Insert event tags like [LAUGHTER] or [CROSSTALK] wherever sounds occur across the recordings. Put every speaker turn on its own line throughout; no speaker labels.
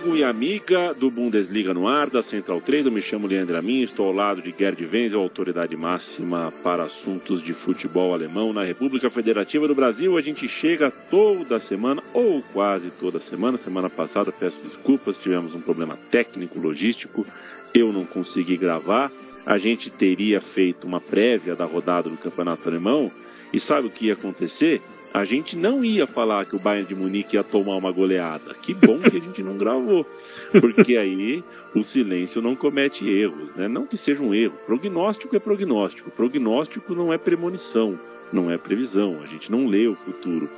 amigo e amiga do Bundesliga no ar, da Central 3, eu me chamo Leandro Amin, estou ao lado de Gerd Wenzel, autoridade máxima para assuntos de futebol alemão na República Federativa do Brasil. A gente chega toda semana, ou quase toda semana. Semana passada, peço desculpas, tivemos um problema técnico, logístico, eu não consegui gravar. A gente teria feito uma prévia da rodada do Campeonato Alemão, e sabe o que ia acontecer? A gente não ia falar que o Bayern de Munique ia tomar uma goleada. Que bom que a gente não gravou. Porque aí o silêncio não comete erros, né? Não que seja um erro. Prognóstico é prognóstico. Prognóstico não é premonição, não é previsão. A gente não lê o futuro.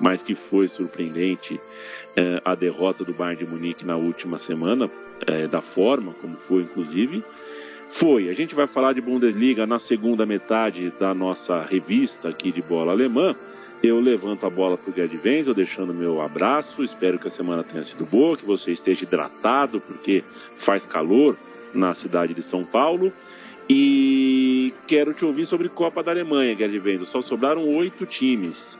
Mas que foi surpreendente é, a derrota do Bayern de Munique na última semana, é, da forma como foi, inclusive. Foi. A gente vai falar de Bundesliga na segunda metade da nossa revista aqui de bola alemã. Eu levanto a bola para o Gerd Wenzel, deixando meu abraço. Espero que a semana tenha sido boa, que você esteja hidratado, porque faz calor na cidade de São Paulo. E quero te ouvir sobre Copa da Alemanha, Gerd Wenzel. Só sobraram oito times.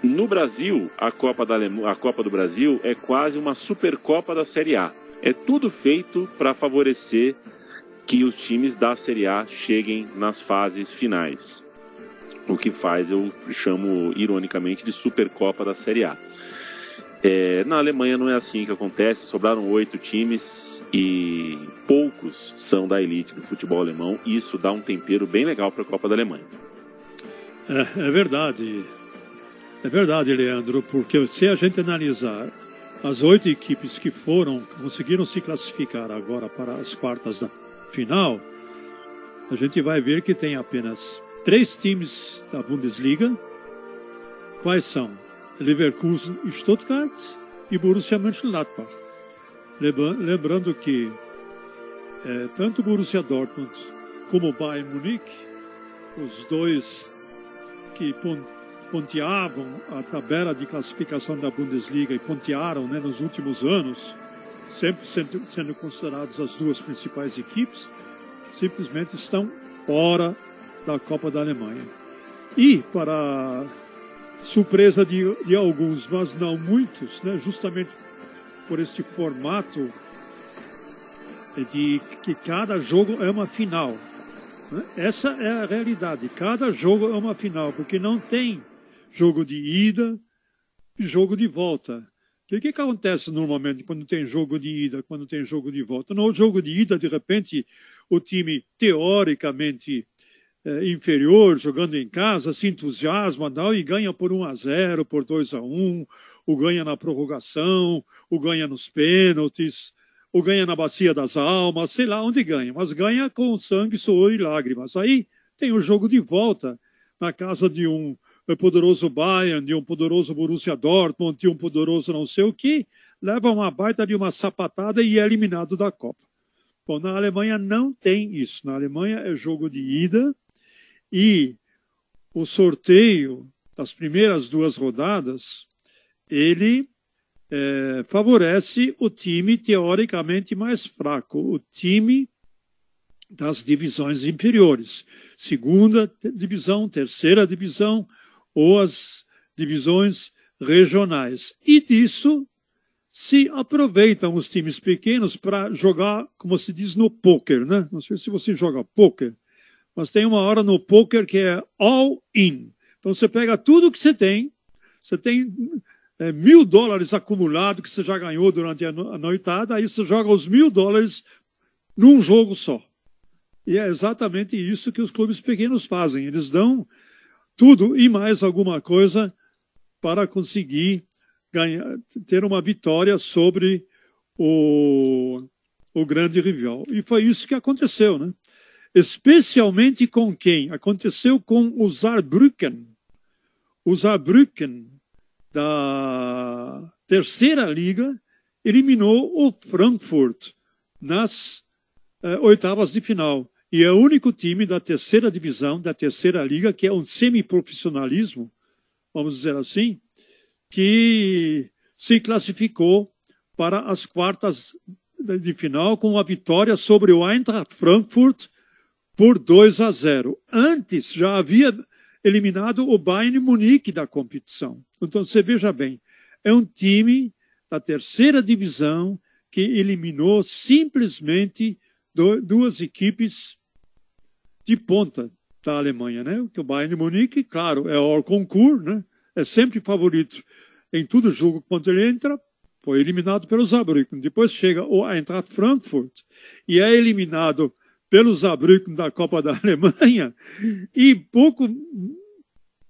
No Brasil, a Copa, da a Copa do Brasil é quase uma Supercopa da Série A. É tudo feito para favorecer que os times da Série A cheguem nas fases finais o que faz eu chamo ironicamente de Supercopa da Série A. É, na Alemanha não é assim que acontece, sobraram oito times e poucos são da elite do futebol alemão, e isso dá um tempero bem legal para a Copa da Alemanha.
É, é verdade, é verdade, Leandro, porque se a gente analisar as oito equipes que foram, conseguiram se classificar agora para as quartas da final, a gente vai ver que tem apenas três times da Bundesliga. Quais são? Leverkusen e Stuttgart e Borussia Mönchengladbach. Lembrando que é, tanto Borussia Dortmund como Bayern Munique, os dois que ponteavam a tabela de classificação da Bundesliga e pontearam né, nos últimos anos, sempre sendo, sendo considerados as duas principais equipes, simplesmente estão fora da Copa da Alemanha. E, para surpresa de, de alguns, mas não muitos, né, justamente por este formato de que cada jogo é uma final. Né? Essa é a realidade. Cada jogo é uma final, porque não tem jogo de ida e jogo de volta. O que, que acontece normalmente quando tem jogo de ida, quando tem jogo de volta? No jogo de ida, de repente, o time teoricamente inferior, jogando em casa, se entusiasma tal, e ganha por 1 a 0 por 2 a 1 o ganha na prorrogação, o ganha nos pênaltis, o ganha na bacia das almas, sei lá onde ganha, mas ganha com sangue, suor e lágrimas. Aí tem o jogo de volta na casa de um poderoso Bayern, de um poderoso Borussia Dortmund, de um poderoso não sei o que, leva uma baita de uma sapatada e é eliminado da Copa. Bom, na Alemanha não tem isso. Na Alemanha é jogo de ida, e o sorteio das primeiras duas rodadas, ele é, favorece o time teoricamente mais fraco, o time das divisões inferiores, segunda divisão, terceira divisão ou as divisões regionais. E disso se aproveitam os times pequenos para jogar, como se diz no poker, né? Não sei se você joga poker mas tem uma hora no poker que é all in. Então você pega tudo que você tem, você tem é, mil dólares acumulado que você já ganhou durante a noitada, aí você joga os mil dólares num jogo só. E é exatamente isso que os clubes pequenos fazem. Eles dão tudo e mais alguma coisa para conseguir ganhar, ter uma vitória sobre o, o grande rival. E foi isso que aconteceu, né? Especialmente com quem? Aconteceu com o Saarbrücken. O Saarbrücken, da terceira liga, eliminou o Frankfurt nas eh, oitavas de final. E é o único time da terceira divisão, da terceira liga, que é um semiprofissionalismo, vamos dizer assim, que se classificou para as quartas de final com a vitória sobre o Eintracht Frankfurt por 2 a 0. Antes já havia eliminado o Bayern Munique da competição. Então você veja bem, é um time da terceira divisão que eliminou simplesmente duas equipes de ponta da Alemanha, né? Que o Bayern Munique, claro, é o concurso, né? É sempre favorito em todo jogo quando ele entra, foi eliminado pelo Saarbrücken. Depois chega o Eintracht Frankfurt e é eliminado pelo Saarbrücken da Copa da [LAUGHS] Alemanha e pouco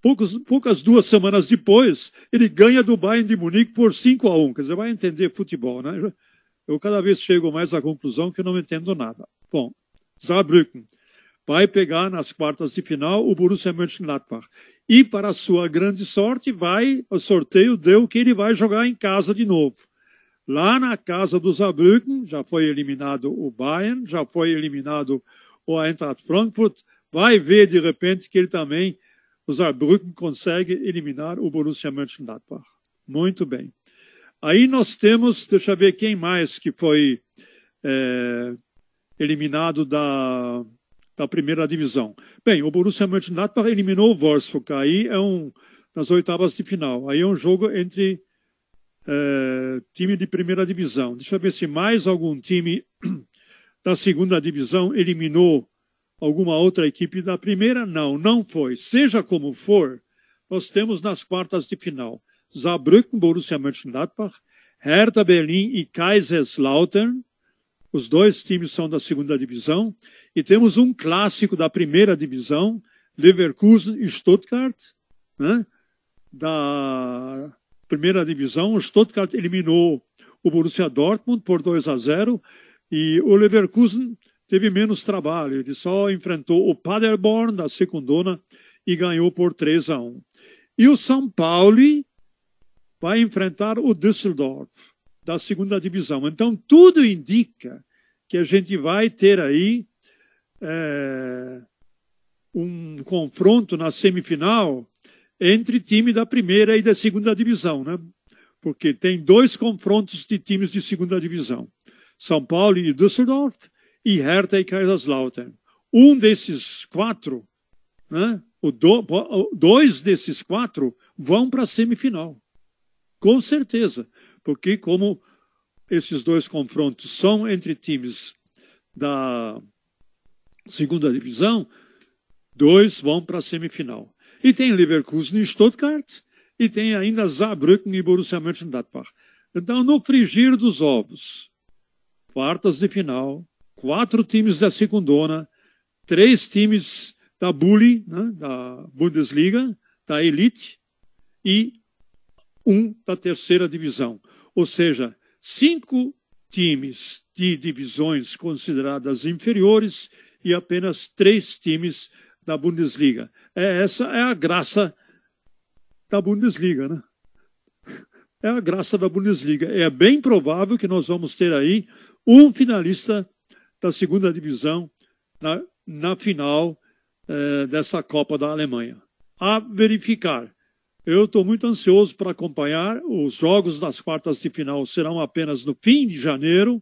poucos, poucas duas semanas depois, ele ganha do Bayern de Munique por 5 a 1. Quer dizer, vai entender futebol, né? Eu cada vez chego mais à conclusão que eu não entendo nada. Bom, Saarbrücken vai pegar nas quartas de final o Borussia Mönchengladbach. E, para sua grande sorte, vai, o sorteio deu que ele vai jogar em casa de novo. Lá na casa do Saarbrücken, já foi eliminado o Bayern, já foi eliminado o Eintracht Frankfurt, vai ver de repente que ele também, o Saarbrücken, consegue eliminar o Borussia Mönchengladbach. Muito bem. Aí nós temos, deixa eu ver quem mais que foi é, eliminado da, da primeira divisão. Bem, o Borussia Mönchengladbach eliminou o Wolfsburg, aí é um, nas oitavas de final. Aí é um jogo entre é, time de primeira divisão. Deixa eu ver se mais algum time [CLEARS THROAT] da segunda divisão eliminou alguma outra equipe da primeira. Não, não foi. Seja como for, nós temos nas quartas de final Saarbrücken, Borussia Mönchengladbach, Hertha Berlin e Kaiserslautern. Os dois times são da segunda divisão. E temos um clássico da primeira divisão, Leverkusen e Stuttgart, né? da primeira divisão. O Stuttgart eliminou o Borussia Dortmund por 2 a 0 e o Leverkusen teve menos trabalho. Ele só enfrentou o Paderborn da secundona e ganhou por 3 a 1. E o São Paulo vai enfrentar o Düsseldorf, da segunda divisão. Então, tudo indica que a gente vai ter aí é, um confronto na semifinal entre time da primeira e da segunda divisão, né? Porque tem dois confrontos de times de segunda divisão: São Paulo e Düsseldorf e Hertha e Kaiserslautern. Um desses quatro, né? O do, dois desses quatro vão para a semifinal. Com certeza, porque como esses dois confrontos são entre times da segunda divisão, dois vão para a semifinal. E tem Leverkusen e Stuttgart, e tem ainda Saarbrücken e Borussia Mönchengladbach. Então, no frigir dos ovos, quartas de final, quatro times da segundona, três times da Bulli, né, da Bundesliga, da Elite, e um da terceira divisão. Ou seja, cinco times de divisões consideradas inferiores e apenas três times da Bundesliga. É, essa é a graça da Bundesliga, né? É a graça da Bundesliga. É bem provável que nós vamos ter aí um finalista da segunda divisão na, na final eh, dessa Copa da Alemanha. A verificar. Eu estou muito ansioso para acompanhar. Os jogos das quartas de final serão apenas no fim de janeiro.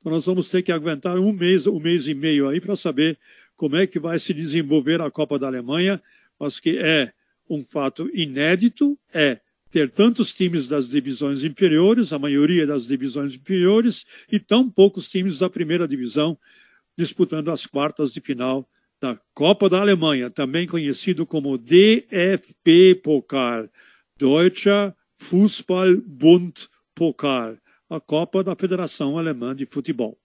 Então nós vamos ter que aguentar um mês, um mês e meio aí para saber como é que vai se desenvolver a Copa da Alemanha, mas que é um fato inédito, é ter tantos times das divisões inferiores, a maioria das divisões inferiores, e tão poucos times da primeira divisão disputando as quartas de final da Copa da Alemanha, também conhecido como DFB Pokal, Deutscher Fußballbund Pokal, a Copa da Federação Alemã de Futebol.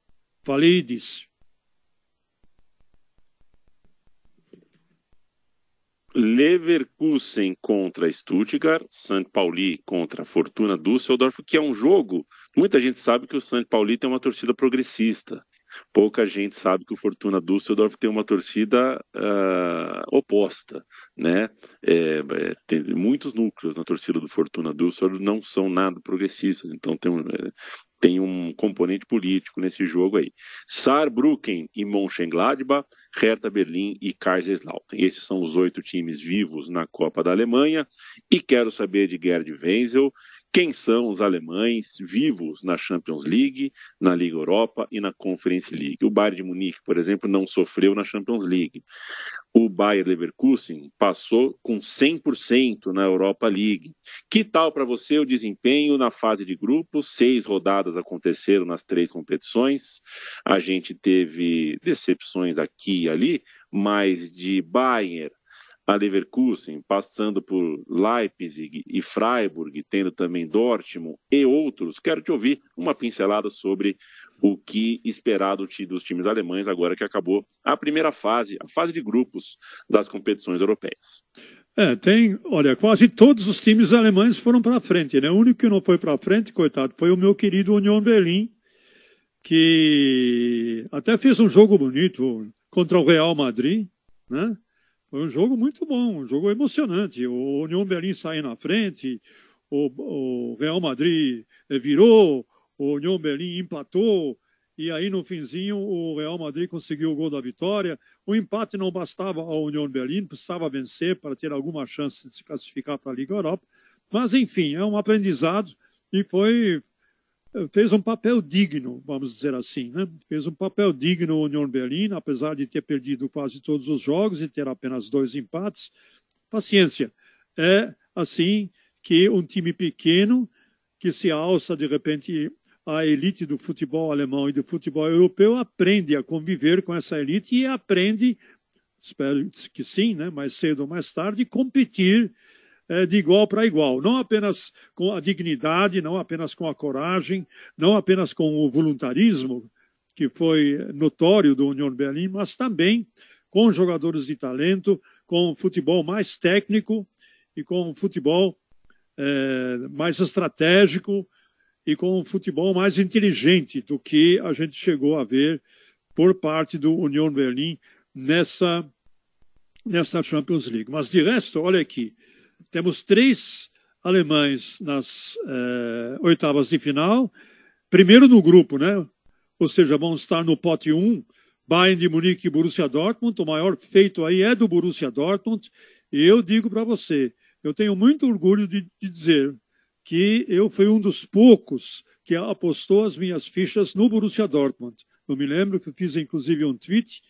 Falei disso.
Leverkusen contra Stuttgart, St. Pauli contra Fortuna Düsseldorf, que é um jogo. Muita gente sabe que o St. Pauli tem uma torcida progressista pouca gente sabe que o Fortuna Düsseldorf tem uma torcida uh, oposta, né? É, é, tem muitos núcleos na torcida do Fortuna Düsseldorf não são nada progressistas, então tem um, é, tem um componente político nesse jogo aí. Saarbrücken e Mönchengladbach, Hertha Berlim e Kaiserslautern. Esses são os oito times vivos na Copa da Alemanha. E quero saber de Gerd Wenzel quem são os alemães vivos na Champions League, na Liga Europa e na Conference League. O Bayern de Munique, por exemplo, não sofreu na Champions League. O Bayer Leverkusen passou com 100% na Europa League. Que tal para você o desempenho na fase de grupos? Seis rodadas aconteceram nas três competições. A gente teve decepções aqui e ali, mas de Bayern a Leverkusen, passando por Leipzig e Freiburg, tendo também Dortmund e outros, quero te ouvir uma pincelada sobre o que esperar dos times alemães agora que acabou a primeira fase, a fase de grupos das competições europeias.
É, tem, olha, quase todos os times alemães foram para frente, né? O único que não foi para frente, coitado, foi o meu querido Union Berlim, que até fez um jogo bonito contra o Real Madrid, né? Foi um jogo muito bom, um jogo emocionante. O Union Berlim saiu na frente, o, o Real Madrid virou, o União Berlim empatou, e aí no finzinho o Real Madrid conseguiu o gol da vitória. O empate não bastava ao União Berlim, precisava vencer para ter alguma chance de se classificar para a Liga Europa. Mas enfim, é um aprendizado e foi fez um papel digno, vamos dizer assim, né? Fez um papel digno o União Berlim, apesar de ter perdido quase todos os jogos e ter apenas dois empates. Paciência. É assim que um time pequeno que se alça de repente a elite do futebol alemão e do futebol europeu aprende a conviver com essa elite e aprende, espero que sim, né, mais cedo ou mais tarde, competir de igual para igual, não apenas com a dignidade, não apenas com a coragem, não apenas com o voluntarismo, que foi notório do Union Berlim, mas também com jogadores de talento, com futebol mais técnico e com futebol é, mais estratégico, e com futebol mais inteligente do que a gente chegou a ver por parte do Union Berlim nessa, nessa Champions League. Mas de resto, olha aqui, temos três alemães nas eh, oitavas de final, primeiro no grupo, né? Ou seja, vão estar no pote 1, Bayern de Munique e Borussia Dortmund. O maior feito aí é do Borussia Dortmund. E eu digo para você, eu tenho muito orgulho de, de dizer que eu fui um dos poucos que apostou as minhas fichas no Borussia Dortmund. Eu me lembro que fiz inclusive um tweet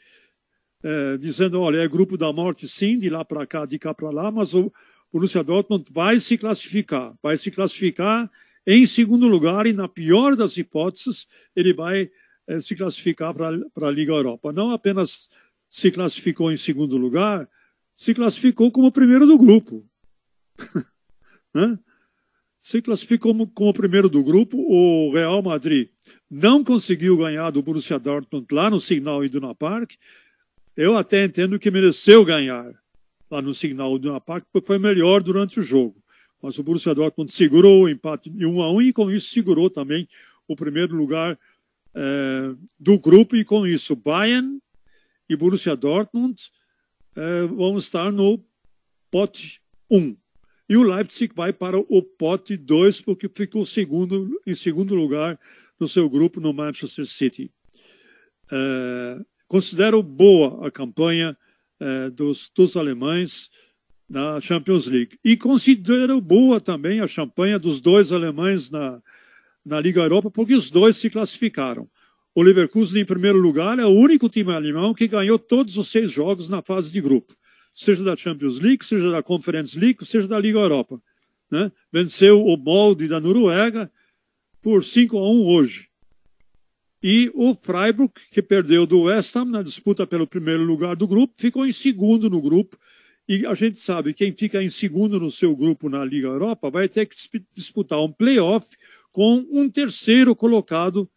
é, dizendo, olha, é grupo da morte sim, de lá para cá, de cá para lá, mas o Borussia Dortmund vai se classificar, vai se classificar em segundo lugar e na pior das hipóteses ele vai é, se classificar para a Liga Europa. Não apenas se classificou em segundo lugar, se classificou como primeiro do grupo. [LAUGHS] né? se classificou como, como primeiro do grupo. O Real Madrid não conseguiu ganhar do Borussia Dortmund lá no Signal Iduna Park. Eu até entendo que mereceu ganhar lá no Signal Iduna Park, porque foi melhor durante o jogo. Mas o Borussia Dortmund segurou o empate de 1 a 1 e com isso segurou também o primeiro lugar é, do grupo e com isso Bayern e Borussia Dortmund é, vão estar no pote 1. E o Leipzig vai para o pote 2, porque ficou segundo, em segundo lugar no seu grupo no Manchester City. É, considero boa a campanha é, dos, dos alemães na Champions League. E considero boa também a campanha dos dois alemães na, na Liga Europa, porque os dois se classificaram. O Leverkusen, em primeiro lugar, é o único time alemão que ganhou todos os seis jogos na fase de grupo seja da Champions League, seja da Conference League, seja da Liga Europa. Né? Venceu o molde da Noruega por 5 a 1 hoje. E o Freiburg, que perdeu do West Ham na disputa pelo primeiro lugar do grupo, ficou em segundo no grupo. E a gente sabe, quem fica em segundo no seu grupo na Liga Europa vai ter que disputar um playoff com um terceiro colocado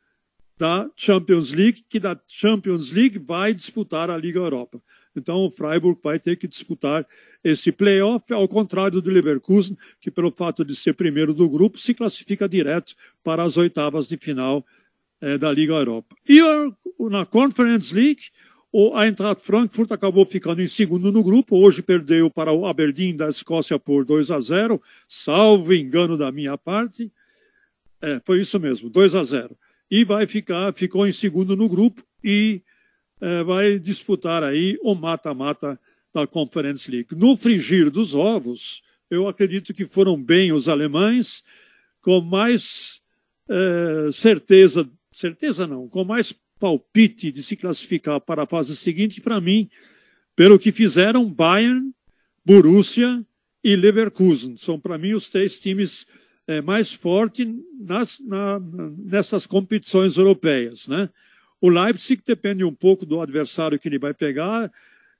da Champions League, que da Champions League vai disputar a Liga Europa. Então o Freiburg vai ter que disputar esse playoff, ao contrário do Leverkusen, que pelo fato de ser primeiro do grupo, se classifica direto para as oitavas de final eh, da Liga Europa. E na Conference League, o Eintracht Frankfurt acabou ficando em segundo no grupo, hoje perdeu para o Aberdeen da Escócia por 2 a 0, salvo engano da minha parte. É, foi isso mesmo, 2 a 0. E vai ficar, ficou em segundo no grupo e é, vai disputar aí o mata-mata da Conference League. No frigir dos ovos, eu acredito que foram bem os alemães, com mais é, certeza, certeza não, com mais palpite de se classificar para a fase seguinte, para mim, pelo que fizeram Bayern, Borussia e Leverkusen. São, para mim, os três times é, mais fortes nas, na, nessas competições europeias. Né? O Leipzig depende um pouco do adversário que ele vai pegar.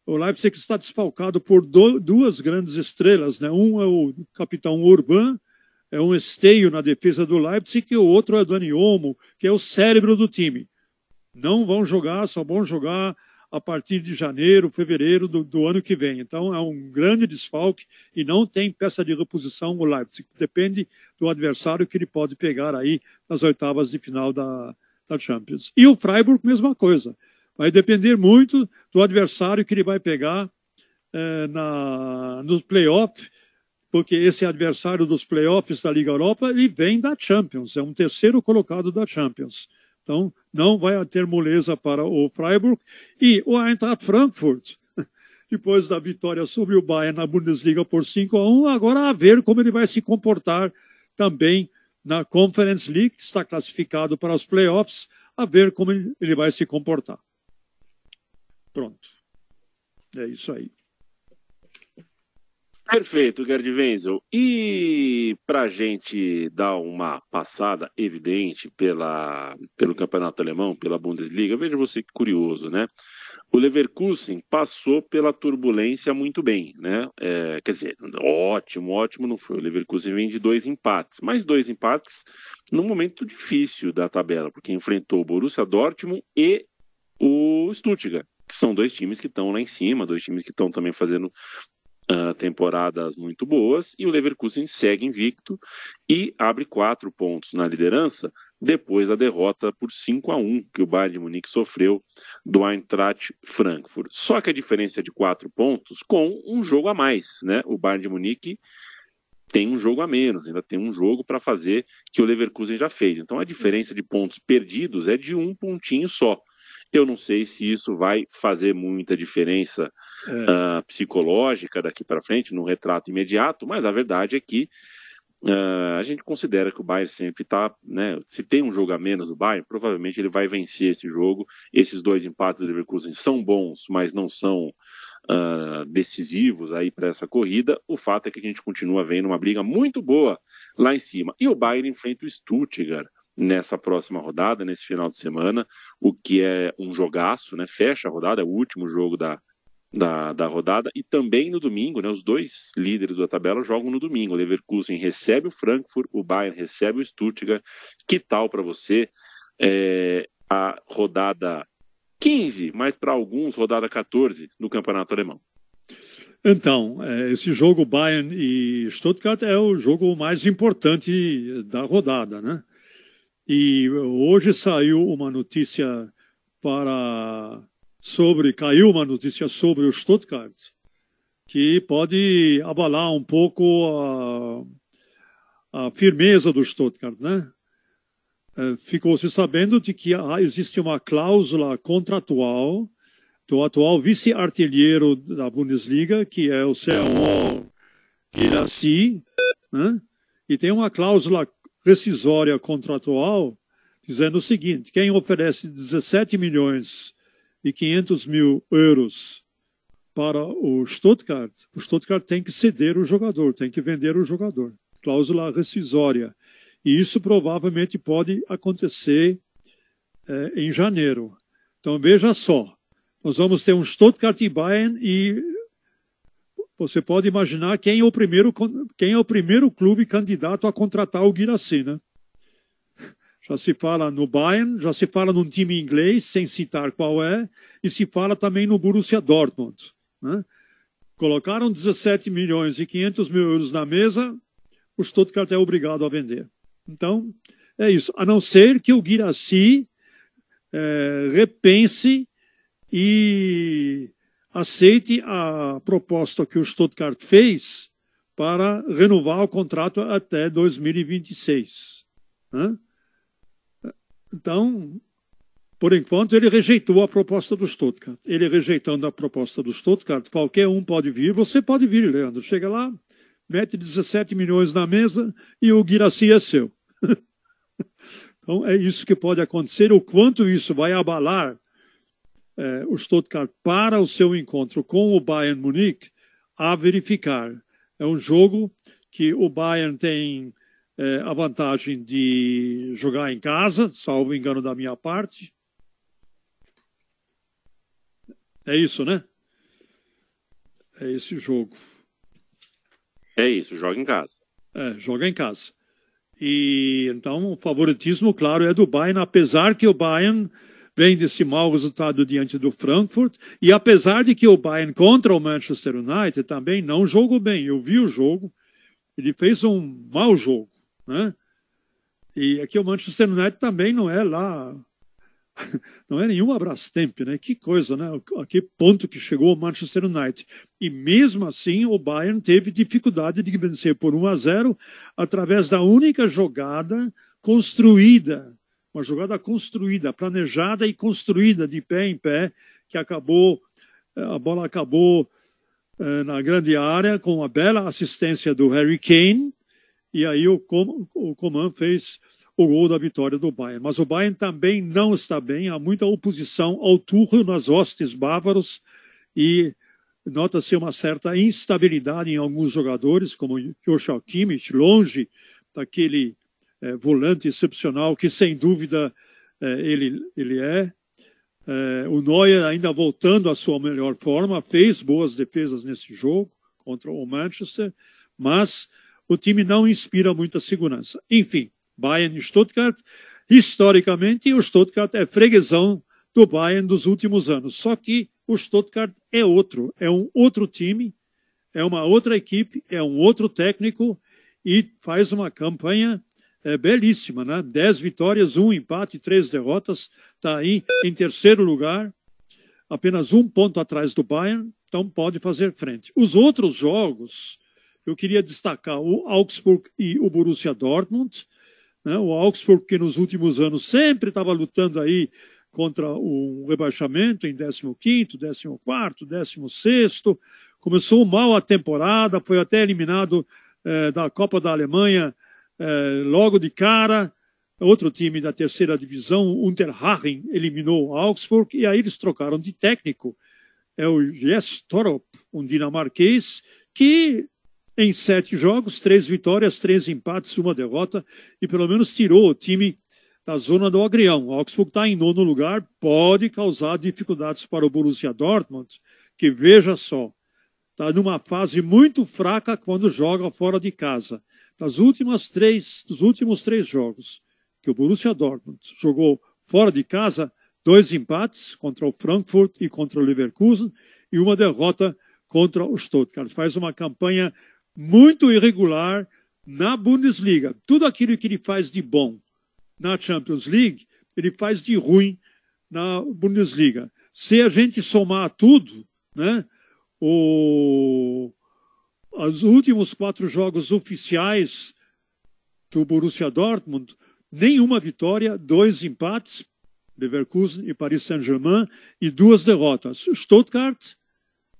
O Leipzig está desfalcado por do, duas grandes estrelas. Né? Um é o capitão Urban, é um esteio na defesa do Leipzig, e o outro é o Dani Olmo, que é o cérebro do time. Não vão jogar, só vão jogar a partir de janeiro, fevereiro do, do, ano que vem. Então é um grande desfalque e não tem peça de reposição o Leipzig. Depende do adversário que ele pode pegar aí nas oitavas de final da, da Champions. E o Freiburg, mesma coisa. Vai depender muito do adversário que ele vai pegar é, na, nos playoffs, porque esse adversário dos playoffs da Liga Europa ele vem da Champions, é um terceiro colocado da Champions. Então, não vai ter moleza para o Freiburg. E o Eintracht Frankfurt, [LAUGHS] depois da vitória sobre o Bayern na Bundesliga por 5 a 1, agora a ver como ele vai se comportar também na Conference League, que está classificado para os playoffs, a ver como ele vai se comportar. Pronto. É isso aí.
Perfeito, Gerd Wenzel. E para a gente dar uma passada evidente pela, pelo campeonato alemão, pela Bundesliga, veja você que curioso, né? O Leverkusen passou pela turbulência muito bem, né? É, quer dizer, ótimo, ótimo não foi. O Leverkusen vem de dois empates, mas dois empates num momento difícil da tabela, porque enfrentou o Borussia Dortmund e o Stuttgart, que são dois times que estão lá em cima, dois times que estão também fazendo uh, temporadas muito boas e o Leverkusen segue invicto e abre quatro pontos na liderança depois da derrota por 5 a 1 que o Bayern de Munique sofreu do Eintracht Frankfurt. Só que a diferença é de quatro pontos com um jogo a mais, né? O Bayern de Munique tem um jogo a menos, ainda tem um jogo para fazer que o Leverkusen já fez. Então a diferença de pontos perdidos é de um pontinho só. Eu não sei se isso vai fazer muita diferença é. uh, psicológica daqui para frente, no retrato imediato, mas a verdade é que uh, a gente considera que o Bayern sempre está, né, se tem um jogo a menos do Bayern, provavelmente ele vai vencer esse jogo. Esses dois empates do Leverkusen são bons, mas não são uh, decisivos aí para essa corrida. O fato é que a gente continua vendo uma briga muito boa lá em cima. E o Bayern enfrenta o Stuttgart nessa próxima rodada, nesse final de semana, o que é um jogaço, né? Fecha a rodada, é o último jogo da, da, da rodada, e também no domingo, né? Os dois líderes da tabela jogam no domingo. O Leverkusen recebe o Frankfurt, o Bayern recebe o Stuttgart. Que tal para você é, a rodada 15, mas para alguns rodada 14 do Campeonato Alemão?
Então, é, esse jogo Bayern e Stuttgart é o jogo mais importante da rodada, né? E hoje saiu uma notícia para sobre caiu uma notícia sobre o Stuttgart que pode abalar um pouco a, a firmeza do Stuttgart, né? É, ficou se sabendo de que existe uma cláusula contratual do atual vice-artilheiro da Bundesliga, que é o Sermon Guirassi, né? e tem uma cláusula rescisória contratual, dizendo o seguinte: quem oferece 17 milhões e 500 mil euros para o Stuttgart, o Stuttgart tem que ceder o jogador, tem que vender o jogador. Cláusula rescisória. E isso provavelmente pode acontecer é, em janeiro. Então veja só, nós vamos ter um Stuttgart e Bayern e você pode imaginar quem é o primeiro, quem é o primeiro clube candidato a contratar o Guirassy, né? Já se fala no Bayern, já se fala num time inglês, sem citar qual é, e se fala também no Borussia Dortmund. Né? Colocaram 17 milhões e 500 mil euros na mesa, o Stuttgart é obrigado a vender. Então, é isso. A não ser que o Guirassy é, repense e aceite a proposta que o Stuttgart fez para renovar o contrato até 2026. Né? Então, por enquanto, ele rejeitou a proposta do Stuttgart. Ele rejeitando a proposta do Stuttgart, qualquer um pode vir. Você pode vir, Leandro. Chega lá, mete 17 milhões na mesa e o Guiraci é seu. [LAUGHS] então, é isso que pode acontecer. O quanto isso vai abalar eh, o Stuttgart para o seu encontro com o Bayern Munique a verificar. É um jogo que o Bayern tem eh, a vantagem de jogar em casa, salvo engano da minha parte. É isso, né? É esse jogo.
É isso, joga em casa.
É, joga em casa. E então o favoritismo, claro, é do Bayern, apesar que o Bayern vem desse mau resultado diante do Frankfurt, e apesar de que o Bayern contra o Manchester United também não jogou bem. Eu vi o jogo, ele fez um mau jogo, né? E aqui o Manchester United também não é lá [LAUGHS] não é nenhum Abrastemp, né? Que coisa, né? A que ponto que chegou o Manchester United. E mesmo assim, o Bayern teve dificuldade de vencer por 1 a 0 através da única jogada construída, uma jogada construída, planejada e construída de pé em pé, que acabou, eh, a bola acabou eh, na grande área com uma bela assistência do Harry Kane, e aí o, o Coman fez o gol da vitória do Bayern. Mas o Bayern também não está bem, há muita oposição ao Tuchel nas hostes bávaros. E nota-se uma certa instabilidade em alguns jogadores, como Joshua Kimmich, longe daquele é, volante excepcional que sem dúvida é, ele, ele é. é. O Neuer ainda voltando à sua melhor forma, fez boas defesas nesse jogo contra o Manchester, mas o time não inspira muita segurança. Enfim, Bayern e Stuttgart. Historicamente, o Stuttgart é freguesão do Bayern dos últimos anos. Só que o Stuttgart é outro, é um outro time, é uma outra equipe, é um outro técnico e faz uma campanha é, belíssima, né? Dez vitórias, um empate, três derrotas, está aí em terceiro lugar, apenas um ponto atrás do Bayern, então pode fazer frente. Os outros jogos, eu queria destacar o Augsburg e o Borussia Dortmund. Né? O Augsburg, que nos últimos anos sempre estava lutando aí contra o rebaixamento em 15º, 14º, 16º, começou mal a temporada, foi até eliminado eh, da Copa da Alemanha eh, logo de cara. Outro time da terceira divisão, Unterhaching, eliminou Augsburg e aí eles trocaram de técnico. É o Jess Torup, um dinamarquês que em sete jogos, três vitórias, três empates, uma derrota, e pelo menos tirou o time da zona do agrião. O Augsburg está em nono lugar, pode causar dificuldades para o Borussia Dortmund, que veja só, está numa fase muito fraca quando joga fora de casa. Das últimas três, dos últimos três jogos que o Borussia Dortmund jogou fora de casa, dois empates contra o Frankfurt e contra o Leverkusen e uma derrota contra o Stuttgart. Faz uma campanha muito irregular na Bundesliga. Tudo aquilo que ele faz de bom na Champions League, ele faz de ruim na Bundesliga. Se a gente somar tudo, né, o, os últimos quatro jogos oficiais do Borussia Dortmund, nenhuma vitória, dois empates, Leverkusen e Paris Saint-Germain, e duas derrotas. Stuttgart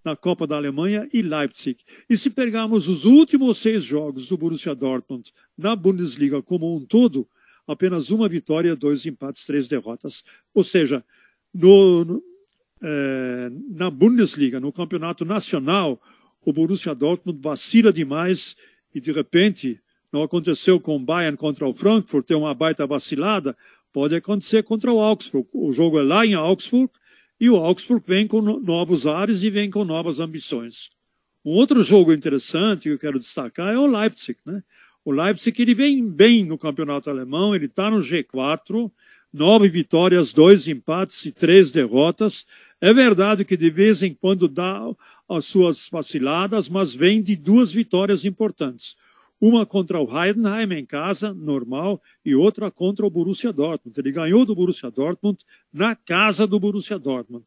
na Copa da Alemanha e Leipzig. E se pegarmos os últimos seis jogos do Borussia Dortmund na Bundesliga como um todo, apenas uma vitória, dois empates, três derrotas. Ou seja, no, no, é, na Bundesliga, no campeonato nacional, o Borussia Dortmund vacila demais e, de repente, não aconteceu com o Bayern contra o Frankfurt, tem uma baita vacilada, pode acontecer contra o Augsburg. O jogo é lá em Augsburg, e o Augsburg vem com novos ares e vem com novas ambições. Um outro jogo interessante que eu quero destacar é o Leipzig. Né? O Leipzig ele vem bem no campeonato alemão, ele está no G4, nove vitórias, dois empates e três derrotas. É verdade que de vez em quando dá as suas vaciladas, mas vem de duas vitórias importantes uma contra o Heidenheim em casa, normal, e outra contra o Borussia Dortmund. Ele ganhou do Borussia Dortmund na casa do Borussia Dortmund.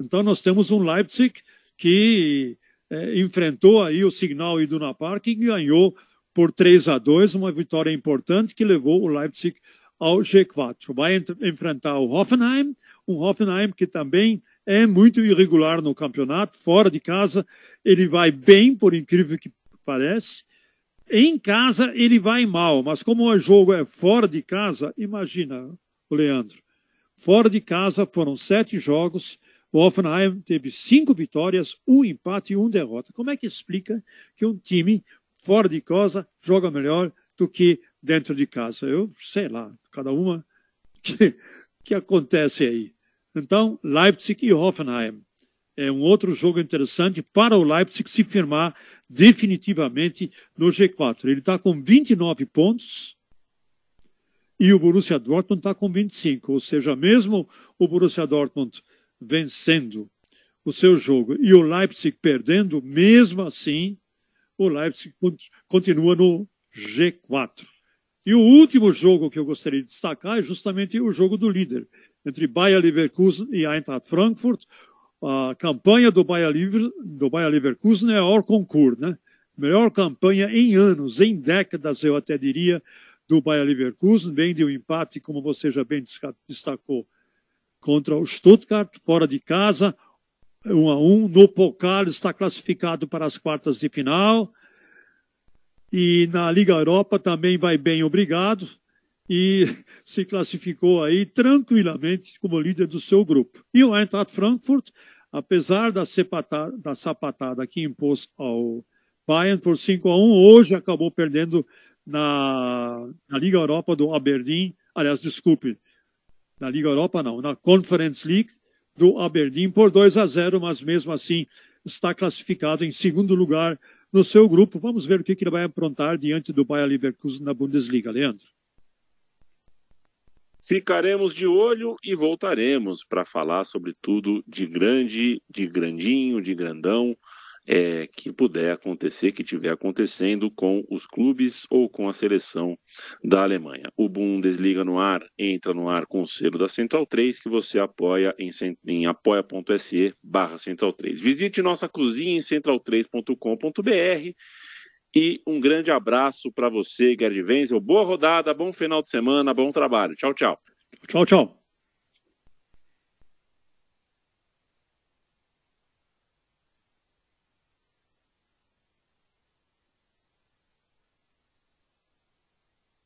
Então nós temos um Leipzig que é, enfrentou aí o Signal Iduna Park e ganhou por 3 a 2, uma vitória importante que levou o Leipzig ao G4. Vai enfrentar o Hoffenheim, um Hoffenheim que também é muito irregular no campeonato, fora de casa ele vai bem, por incrível que pareça, em casa ele vai mal, mas como o jogo é fora de casa, imagina, Leandro. Fora de casa foram sete jogos. O Hoffenheim teve cinco vitórias, um empate e um derrota. Como é que explica que um time fora de casa joga melhor do que dentro de casa? Eu sei lá, cada uma [LAUGHS] que, que acontece aí. Então, Leipzig e Hoffenheim. É um outro jogo interessante para o Leipzig se firmar definitivamente no G4. Ele está com 29 pontos e o Borussia Dortmund está com 25. Ou seja, mesmo o Borussia Dortmund vencendo o seu jogo e o Leipzig perdendo, mesmo assim, o Leipzig continua no G4. E o último jogo que eu gostaria de destacar é justamente o jogo do líder, entre Bayer Leverkusen e Eintracht Frankfurt. A campanha do Bayer, do Bayer Leverkusen é hors concours, né? Melhor campanha em anos, em décadas, eu até diria, do Bayer Leverkusen. Vem de um empate, como você já bem destacou, contra o Stuttgart, fora de casa, um a um. No Pokal está classificado para as quartas de final. E na Liga Europa também vai bem, obrigado e [LAUGHS] se classificou aí tranquilamente como líder do seu grupo. E o Eintracht Frankfurt, apesar da, sepatada, da sapatada que impôs ao Bayern por 5 a 1, hoje acabou perdendo na, na Liga Europa do Aberdeen, aliás, desculpe, na Liga Europa não, na Conference League do Aberdeen por 2 a 0, mas mesmo assim está classificado em segundo lugar no seu grupo. Vamos ver o que, ele vai aprontar diante do Bayer Leverkusen na Bundesliga, Leandro.
Ficaremos de olho e voltaremos para falar sobre tudo de grande, de grandinho, de grandão, é, que puder acontecer, que estiver acontecendo com os clubes ou com a seleção da Alemanha. O Bundesliga no ar entra no ar com o selo da Central 3, que você apoia em, em apoia.se barra Central 3. Visite nossa cozinha em central3.com.br e um grande abraço para você, Gerd Wenzel. Boa rodada, bom final de semana, bom trabalho. Tchau, tchau.
Tchau, tchau.